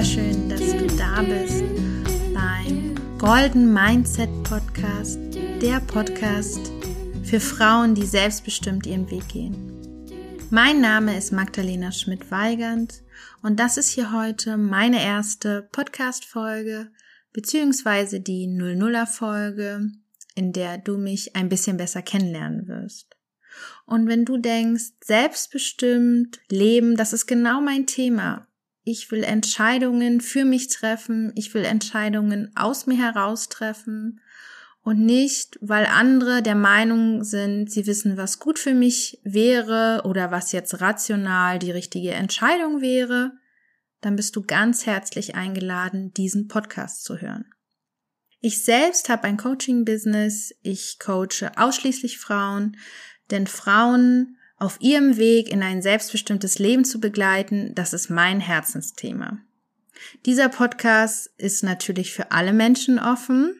super schön, dass du da bist beim Golden Mindset Podcast, der Podcast für Frauen, die selbstbestimmt ihren Weg gehen. Mein Name ist Magdalena Schmidt-Weigand und das ist hier heute meine erste Podcast-Folge beziehungsweise die 00er Folge, in der du mich ein bisschen besser kennenlernen wirst. Und wenn du denkst, selbstbestimmt leben, das ist genau mein Thema. Ich will Entscheidungen für mich treffen, ich will Entscheidungen aus mir heraus treffen. Und nicht, weil andere der Meinung sind, sie wissen, was gut für mich wäre oder was jetzt rational die richtige Entscheidung wäre, dann bist du ganz herzlich eingeladen, diesen Podcast zu hören. Ich selbst habe ein Coaching-Business, ich coache ausschließlich Frauen, denn Frauen auf ihrem Weg in ein selbstbestimmtes Leben zu begleiten, das ist mein Herzensthema. Dieser Podcast ist natürlich für alle Menschen offen,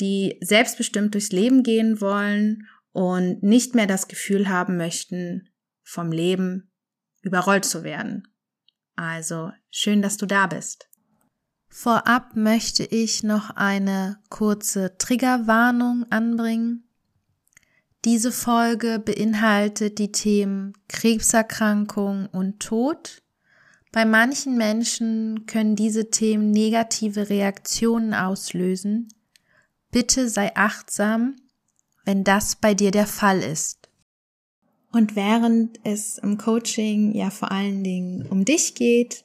die selbstbestimmt durchs Leben gehen wollen und nicht mehr das Gefühl haben möchten, vom Leben überrollt zu werden. Also schön, dass du da bist. Vorab möchte ich noch eine kurze Triggerwarnung anbringen. Diese Folge beinhaltet die Themen Krebserkrankung und Tod. Bei manchen Menschen können diese Themen negative Reaktionen auslösen. Bitte sei achtsam, wenn das bei dir der Fall ist. Und während es im Coaching ja vor allen Dingen um dich geht,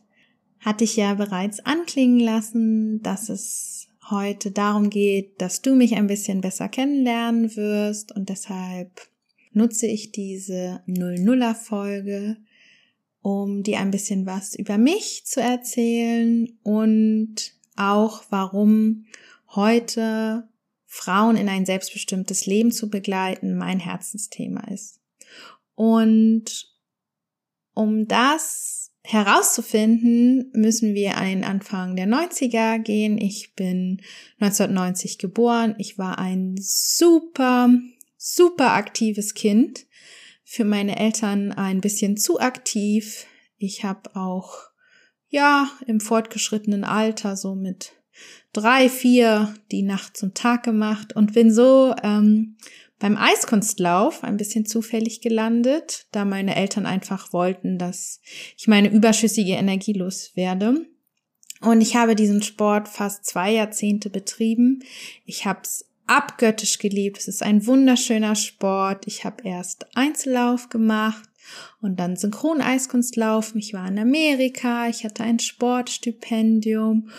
hatte ich ja bereits anklingen lassen, dass es heute darum geht, dass du mich ein bisschen besser kennenlernen wirst und deshalb nutze ich diese 00er Folge, um dir ein bisschen was über mich zu erzählen und auch warum heute Frauen in ein selbstbestimmtes Leben zu begleiten mein Herzensthema ist. Und um das herauszufinden, müssen wir an Anfang der 90er gehen. Ich bin 1990 geboren. Ich war ein super, super aktives Kind. Für meine Eltern ein bisschen zu aktiv. Ich habe auch, ja, im fortgeschrittenen Alter so mit drei, vier die Nacht zum Tag gemacht und bin so ähm, beim Eiskunstlauf ein bisschen zufällig gelandet, da meine Eltern einfach wollten, dass ich meine überschüssige Energie loswerde. Und ich habe diesen Sport fast zwei Jahrzehnte betrieben. Ich habe es abgöttisch geliebt. Es ist ein wunderschöner Sport. Ich habe erst Einzellauf gemacht und dann Synchroneiskunstlauf. Ich war in Amerika. Ich hatte ein Sportstipendium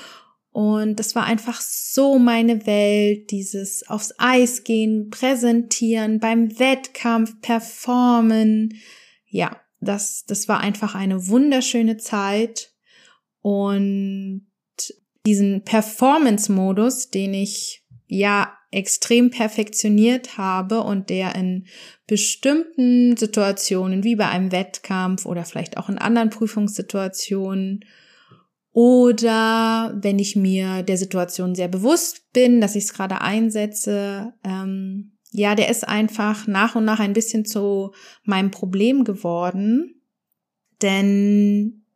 und das war einfach so meine Welt, dieses aufs Eis gehen, präsentieren, beim Wettkampf performen. Ja, das, das war einfach eine wunderschöne Zeit. Und diesen Performance-Modus, den ich ja extrem perfektioniert habe und der in bestimmten Situationen, wie bei einem Wettkampf oder vielleicht auch in anderen Prüfungssituationen, oder wenn ich mir der Situation sehr bewusst bin, dass ich es gerade einsetze, ähm, ja, der ist einfach nach und nach ein bisschen zu meinem Problem geworden. Denn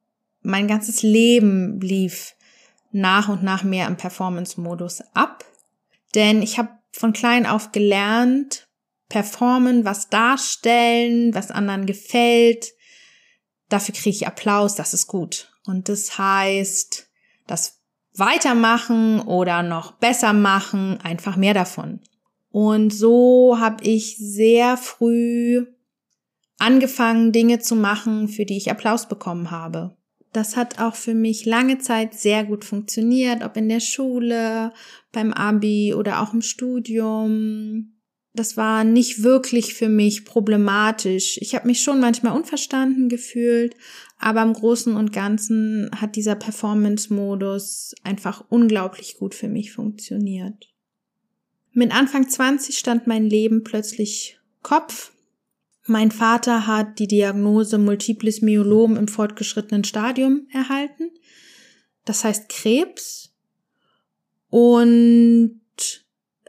mein ganzes Leben lief nach und nach mehr im Performance-Modus ab. Denn ich habe von klein auf gelernt, performen, was darstellen, was anderen gefällt. Dafür kriege ich Applaus, das ist gut. Und das heißt, das weitermachen oder noch besser machen, einfach mehr davon. Und so habe ich sehr früh angefangen, Dinge zu machen, für die ich Applaus bekommen habe. Das hat auch für mich lange Zeit sehr gut funktioniert, ob in der Schule, beim Abi oder auch im Studium. Das war nicht wirklich für mich problematisch. Ich habe mich schon manchmal unverstanden gefühlt, aber im Großen und Ganzen hat dieser Performance-Modus einfach unglaublich gut für mich funktioniert. Mit Anfang 20 stand mein Leben plötzlich Kopf. Mein Vater hat die Diagnose Multiples Myelom im fortgeschrittenen Stadium erhalten. Das heißt Krebs. Und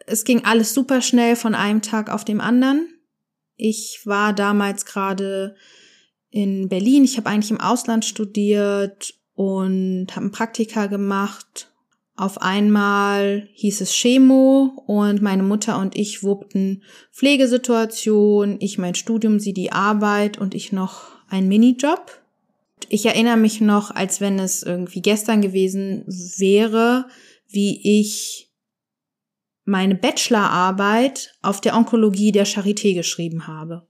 es ging alles super schnell von einem Tag auf dem anderen. Ich war damals gerade in Berlin. Ich habe eigentlich im Ausland studiert und habe ein Praktika gemacht. Auf einmal hieß es Chemo und meine Mutter und ich wuppten Pflegesituation, ich mein Studium, sie die Arbeit und ich noch ein Minijob. Ich erinnere mich noch, als wenn es irgendwie gestern gewesen wäre, wie ich meine Bachelorarbeit auf der Onkologie der Charité geschrieben habe.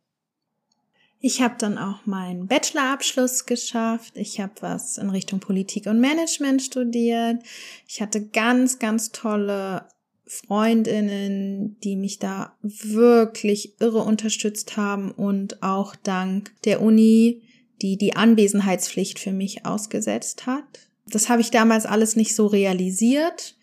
Ich habe dann auch meinen Bachelorabschluss geschafft. Ich habe was in Richtung Politik und Management studiert. Ich hatte ganz, ganz tolle Freundinnen, die mich da wirklich irre unterstützt haben und auch dank der Uni, die die Anwesenheitspflicht für mich ausgesetzt hat. Das habe ich damals alles nicht so realisiert,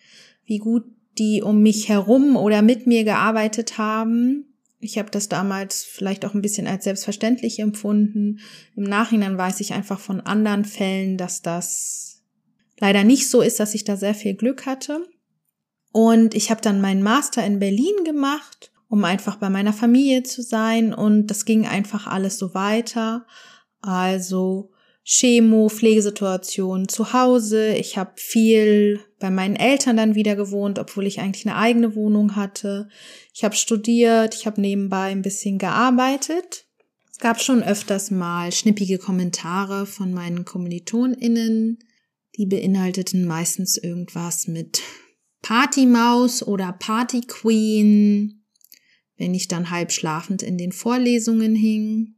wie gut die um mich herum oder mit mir gearbeitet haben. Ich habe das damals vielleicht auch ein bisschen als selbstverständlich empfunden. Im Nachhinein weiß ich einfach von anderen Fällen, dass das leider nicht so ist, dass ich da sehr viel Glück hatte. Und ich habe dann meinen Master in Berlin gemacht, um einfach bei meiner Familie zu sein. Und das ging einfach alles so weiter. Also Chemo, Pflegesituation zu Hause. Ich habe viel bei meinen Eltern dann wieder gewohnt, obwohl ich eigentlich eine eigene Wohnung hatte. Ich habe studiert, ich habe nebenbei ein bisschen gearbeitet. Es gab schon öfters mal schnippige Kommentare von meinen KommilitonInnen. Die beinhalteten meistens irgendwas mit Partymaus oder Partyqueen, wenn ich dann halb schlafend in den Vorlesungen hing.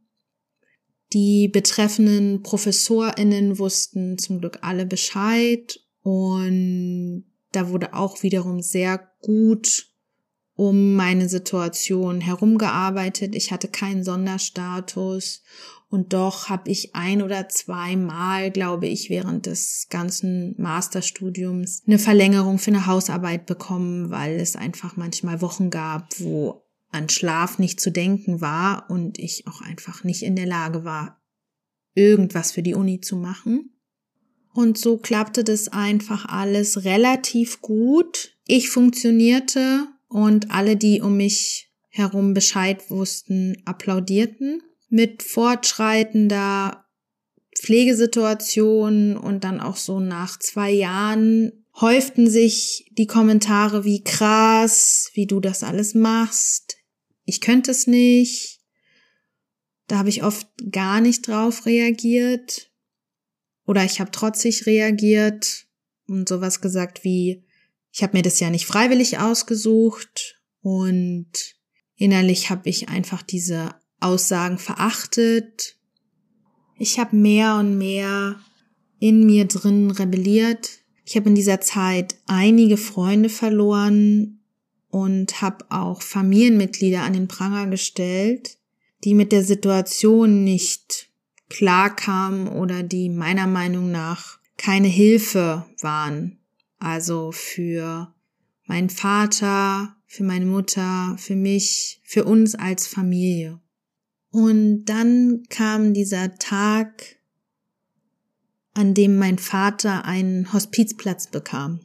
Die betreffenden ProfessorInnen wussten zum Glück alle Bescheid und da wurde auch wiederum sehr gut um meine Situation herumgearbeitet. Ich hatte keinen Sonderstatus und doch habe ich ein oder zweimal, glaube ich, während des ganzen Masterstudiums eine Verlängerung für eine Hausarbeit bekommen, weil es einfach manchmal Wochen gab, wo an Schlaf nicht zu denken war und ich auch einfach nicht in der Lage war, irgendwas für die Uni zu machen. Und so klappte das einfach alles relativ gut. Ich funktionierte und alle, die um mich herum Bescheid wussten, applaudierten. Mit fortschreitender Pflegesituation und dann auch so nach zwei Jahren häuften sich die Kommentare wie krass, wie du das alles machst, ich könnte es nicht. Da habe ich oft gar nicht drauf reagiert. Oder ich habe trotzig reagiert und sowas gesagt wie, ich habe mir das ja nicht freiwillig ausgesucht und innerlich habe ich einfach diese Aussagen verachtet. Ich habe mehr und mehr in mir drin rebelliert. Ich habe in dieser Zeit einige Freunde verloren, und habe auch Familienmitglieder an den Pranger gestellt, die mit der Situation nicht klarkamen oder die meiner Meinung nach keine Hilfe waren. Also für meinen Vater, für meine Mutter, für mich, für uns als Familie. Und dann kam dieser Tag, an dem mein Vater einen Hospizplatz bekam.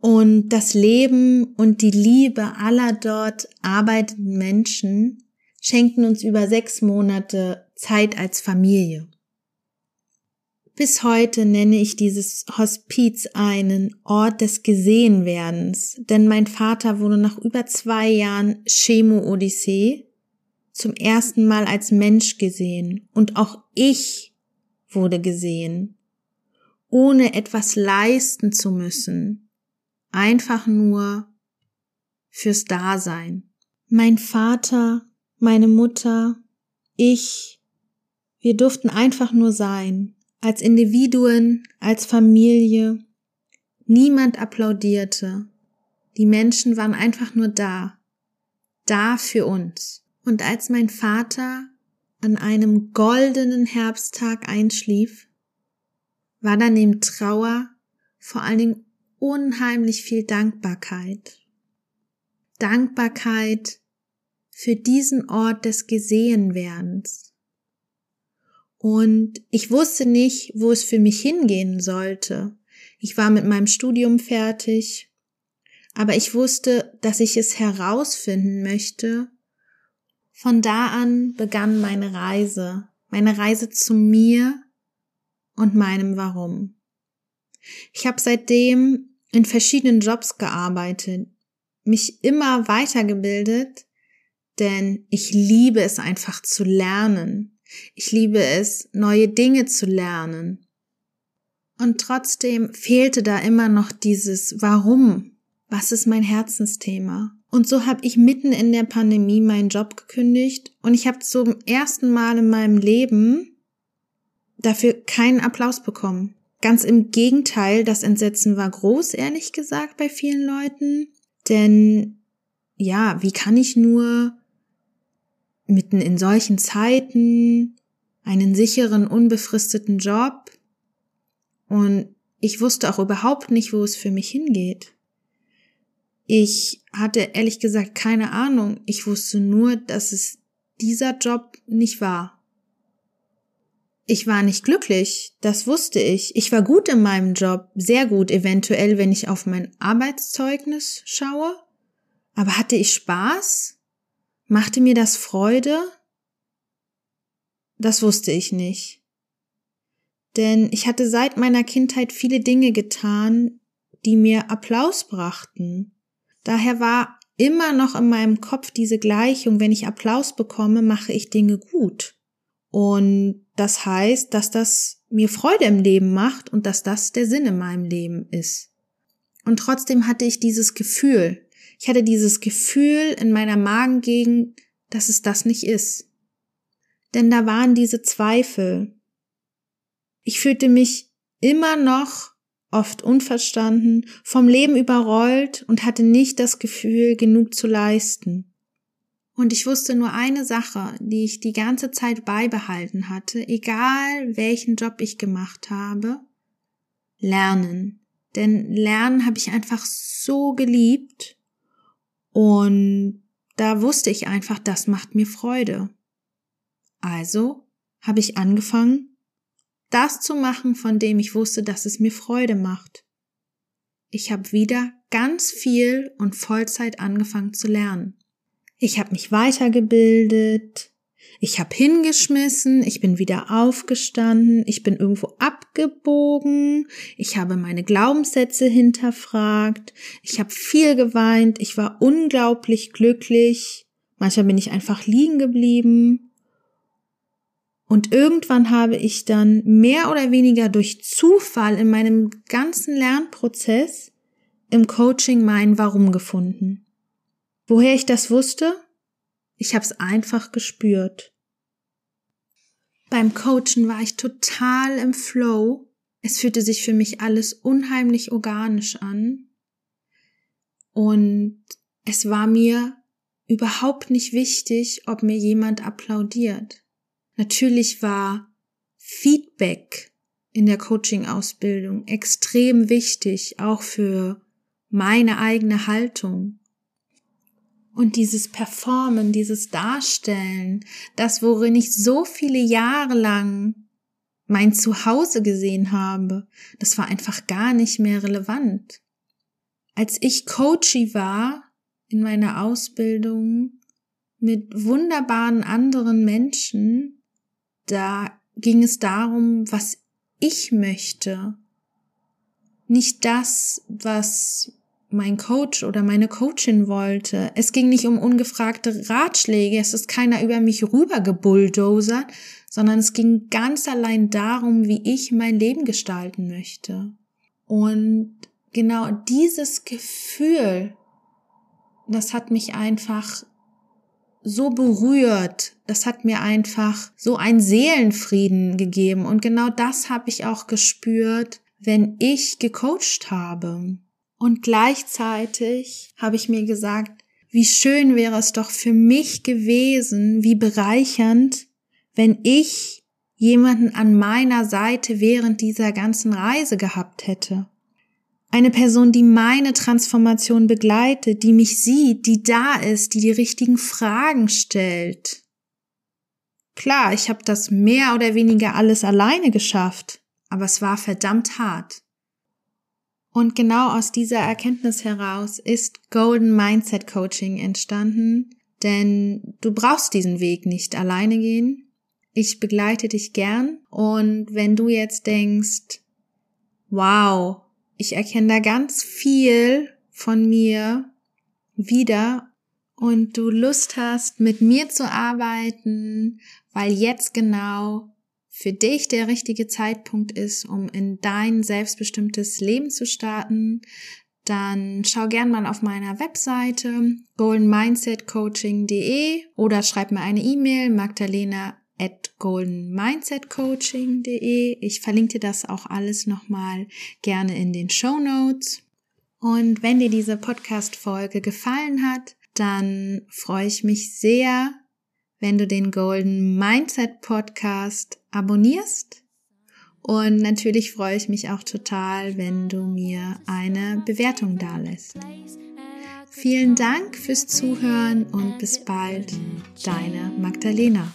Und das Leben und die Liebe aller dort arbeitenden Menschen schenkten uns über sechs Monate Zeit als Familie. Bis heute nenne ich dieses Hospiz einen Ort des Gesehenwerdens, denn mein Vater wurde nach über zwei Jahren Chemo-Odyssee zum ersten Mal als Mensch gesehen und auch ich wurde gesehen, ohne etwas leisten zu müssen, einfach nur fürs Dasein. Mein Vater, meine Mutter, ich, wir durften einfach nur sein, als Individuen, als Familie. Niemand applaudierte. Die Menschen waren einfach nur da, da für uns. Und als mein Vater an einem goldenen Herbsttag einschlief, war dann neben Trauer vor allen Dingen unheimlich viel Dankbarkeit. Dankbarkeit für diesen Ort des Gesehenwerdens. Und ich wusste nicht, wo es für mich hingehen sollte. Ich war mit meinem Studium fertig, aber ich wusste, dass ich es herausfinden möchte. Von da an begann meine Reise, meine Reise zu mir und meinem Warum. Ich habe seitdem in verschiedenen Jobs gearbeitet, mich immer weitergebildet, denn ich liebe es einfach zu lernen. Ich liebe es, neue Dinge zu lernen. Und trotzdem fehlte da immer noch dieses Warum. Was ist mein Herzensthema? Und so habe ich mitten in der Pandemie meinen Job gekündigt und ich habe zum ersten Mal in meinem Leben dafür keinen Applaus bekommen. Ganz im Gegenteil, das Entsetzen war groß, ehrlich gesagt, bei vielen Leuten. Denn ja, wie kann ich nur mitten in solchen Zeiten einen sicheren, unbefristeten Job und ich wusste auch überhaupt nicht, wo es für mich hingeht. Ich hatte ehrlich gesagt keine Ahnung. Ich wusste nur, dass es dieser Job nicht war. Ich war nicht glücklich, das wusste ich. Ich war gut in meinem Job, sehr gut eventuell, wenn ich auf mein Arbeitszeugnis schaue. Aber hatte ich Spaß? Machte mir das Freude? Das wusste ich nicht. Denn ich hatte seit meiner Kindheit viele Dinge getan, die mir Applaus brachten. Daher war immer noch in meinem Kopf diese Gleichung, wenn ich Applaus bekomme, mache ich Dinge gut. Und das heißt, dass das mir Freude im Leben macht und dass das der Sinn in meinem Leben ist. Und trotzdem hatte ich dieses Gefühl. Ich hatte dieses Gefühl in meiner Magengegend, dass es das nicht ist. Denn da waren diese Zweifel. Ich fühlte mich immer noch oft unverstanden, vom Leben überrollt und hatte nicht das Gefühl, genug zu leisten. Und ich wusste nur eine Sache, die ich die ganze Zeit beibehalten hatte, egal welchen Job ich gemacht habe, lernen. Denn Lernen habe ich einfach so geliebt und da wusste ich einfach, das macht mir Freude. Also habe ich angefangen, das zu machen, von dem ich wusste, dass es mir Freude macht. Ich habe wieder ganz viel und Vollzeit angefangen zu lernen. Ich habe mich weitergebildet, ich habe hingeschmissen, ich bin wieder aufgestanden, ich bin irgendwo abgebogen, ich habe meine Glaubenssätze hinterfragt, ich habe viel geweint, ich war unglaublich glücklich, manchmal bin ich einfach liegen geblieben. Und irgendwann habe ich dann mehr oder weniger durch Zufall in meinem ganzen Lernprozess im Coaching mein Warum gefunden. Woher ich das wusste? Ich habe es einfach gespürt. Beim Coachen war ich total im Flow. Es fühlte sich für mich alles unheimlich organisch an. Und es war mir überhaupt nicht wichtig, ob mir jemand applaudiert. Natürlich war Feedback in der Coaching-Ausbildung extrem wichtig, auch für meine eigene Haltung. Und dieses Performen, dieses Darstellen, das, worin ich so viele Jahre lang mein Zuhause gesehen habe, das war einfach gar nicht mehr relevant. Als ich Coachy war in meiner Ausbildung mit wunderbaren anderen Menschen, da ging es darum, was ich möchte. Nicht das, was mein Coach oder meine Coachin wollte. Es ging nicht um ungefragte Ratschläge, es ist keiner über mich rübergebulldozert, sondern es ging ganz allein darum, wie ich mein Leben gestalten möchte. Und genau dieses Gefühl, das hat mich einfach so berührt. Das hat mir einfach so einen Seelenfrieden gegeben. Und genau das habe ich auch gespürt, wenn ich gecoacht habe. Und gleichzeitig habe ich mir gesagt, wie schön wäre es doch für mich gewesen, wie bereichernd, wenn ich jemanden an meiner Seite während dieser ganzen Reise gehabt hätte. Eine Person, die meine Transformation begleitet, die mich sieht, die da ist, die die richtigen Fragen stellt. Klar, ich habe das mehr oder weniger alles alleine geschafft, aber es war verdammt hart. Und genau aus dieser Erkenntnis heraus ist Golden Mindset Coaching entstanden, denn du brauchst diesen Weg nicht alleine gehen. Ich begleite dich gern und wenn du jetzt denkst, wow, ich erkenne da ganz viel von mir wieder und du Lust hast, mit mir zu arbeiten, weil jetzt genau für dich der richtige Zeitpunkt ist, um in dein selbstbestimmtes Leben zu starten, dann schau gern mal auf meiner Webseite goldenmindsetcoaching.de oder schreib mir eine E-Mail magdalena at goldenmindsetcoaching.de. Ich verlinke dir das auch alles nochmal gerne in den Show Notes. Und wenn dir diese Podcast-Folge gefallen hat, dann freue ich mich sehr, wenn du den Golden Mindset Podcast abonnierst. Und natürlich freue ich mich auch total, wenn du mir eine Bewertung dalässt. Vielen Dank fürs Zuhören und bis bald, deine Magdalena.